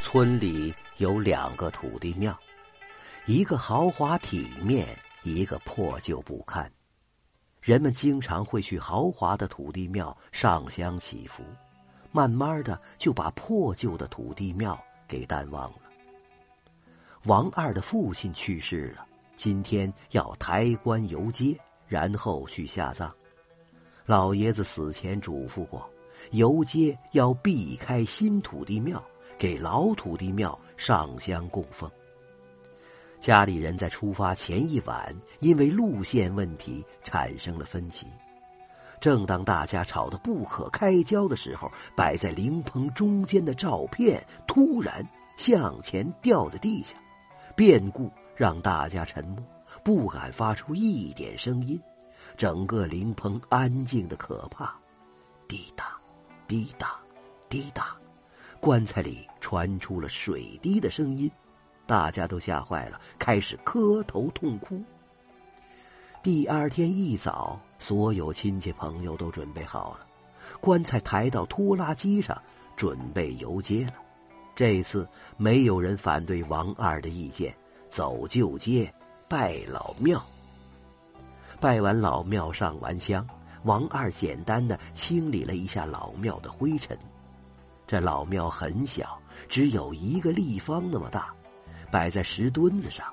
村里有两个土地庙，一个豪华体面，一个破旧不堪。人们经常会去豪华的土地庙上香祈福，慢慢的就把破旧的土地庙给淡忘了。王二的父亲去世了，今天要抬棺游街，然后去下葬。老爷子死前嘱咐过，游街要避开新土地庙。给老土地庙上香供奉。家里人在出发前一晚，因为路线问题产生了分歧。正当大家吵得不可开交的时候，摆在灵棚中间的照片突然向前掉在地下，变故让大家沉默，不敢发出一点声音。整个灵棚安静的可怕，滴答，滴答，滴答。棺材里传出了水滴的声音，大家都吓坏了，开始磕头痛哭。第二天一早，所有亲戚朋友都准备好了，棺材抬到拖拉机上，准备游街了。这次没有人反对王二的意见，走旧街，拜老庙。拜完老庙，上完香，王二简单的清理了一下老庙的灰尘。这老庙很小，只有一个立方那么大，摆在石墩子上，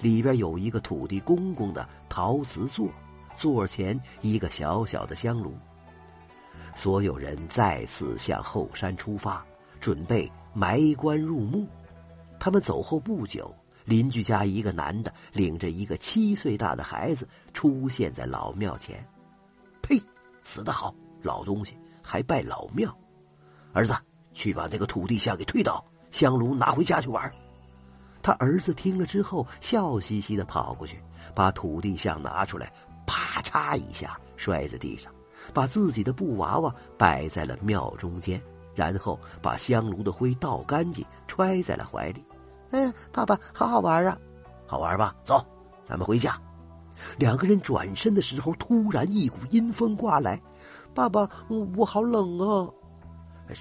里边有一个土地公公的陶瓷座，座前一个小小的香炉。所有人再次向后山出发，准备埋棺入墓。他们走后不久，邻居家一个男的领着一个七岁大的孩子出现在老庙前。呸！死得好，老东西还拜老庙，儿子。去把那个土地像给推倒，香炉拿回家去玩。他儿子听了之后，笑嘻嘻的跑过去，把土地像拿出来，啪嚓一下摔在地上，把自己的布娃娃摆在了庙中间，然后把香炉的灰倒干净，揣在了怀里。嗯，爸爸，好好玩啊，好玩吧？走，咱们回家。两个人转身的时候，突然一股阴风刮来，爸爸，我我好冷啊。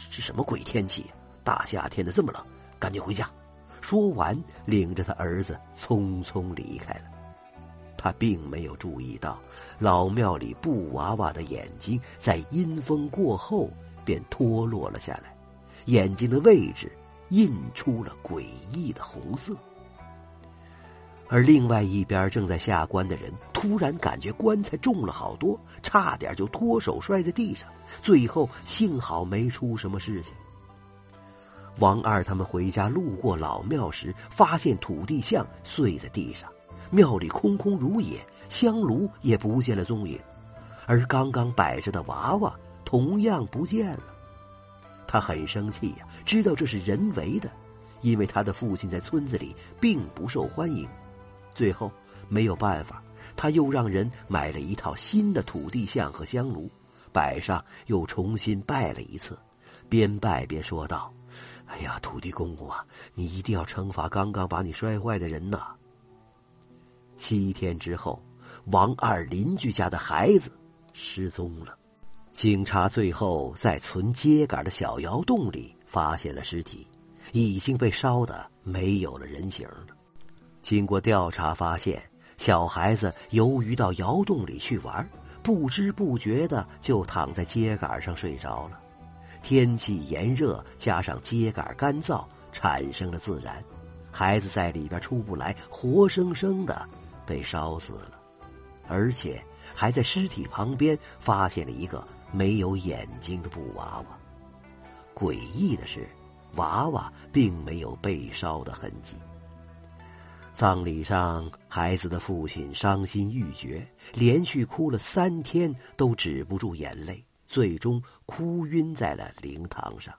这什么鬼天气？大夏天的这么冷，赶紧回家！说完，领着他儿子匆匆离开了。他并没有注意到，老庙里布娃娃的眼睛在阴风过后便脱落了下来，眼睛的位置印出了诡异的红色。而另外一边正在下棺的人突然感觉棺材重了好多，差点就脱手摔在地上。最后幸好没出什么事情。王二他们回家路过老庙时，发现土地像碎在地上，庙里空空如也，香炉也不见了踪影，而刚刚摆着的娃娃同样不见了。他很生气呀，知道这是人为的，因为他的父亲在村子里并不受欢迎。最后没有办法，他又让人买了一套新的土地像和香炉，摆上又重新拜了一次，边拜边说道：“哎呀，土地公公啊，你一定要惩罚刚刚把你摔坏的人呐！”七天之后，王二邻居家的孩子失踪了，警察最后在存秸秆的小窑洞里发现了尸体，已经被烧的没有了人形了。经过调查发现，小孩子由于到窑洞里去玩，不知不觉的就躺在秸秆上睡着了。天气炎热，加上秸秆干燥，产生了自燃，孩子在里边出不来，活生生的被烧死了，而且还在尸体旁边发现了一个没有眼睛的布娃娃。诡异的是，娃娃并没有被烧的痕迹。葬礼上，孩子的父亲伤心欲绝，连续哭了三天都止不住眼泪，最终哭晕在了灵堂上。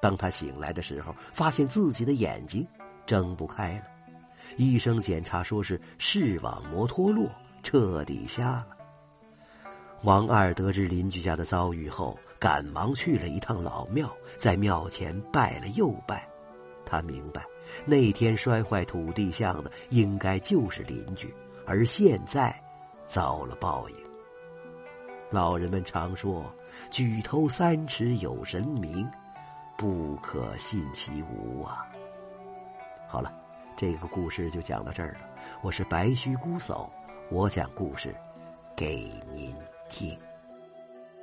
当他醒来的时候，发现自己的眼睛睁不开了。医生检查说是视网膜脱落，彻底瞎了。王二得知邻居家的遭遇后，赶忙去了一趟老庙，在庙前拜了又拜。他明白。那天摔坏土地像的应该就是邻居，而现在遭了报应。老人们常说：“举头三尺有神明，不可信其无啊！好了，这个故事就讲到这儿了。我是白须姑叟，我讲故事给您听。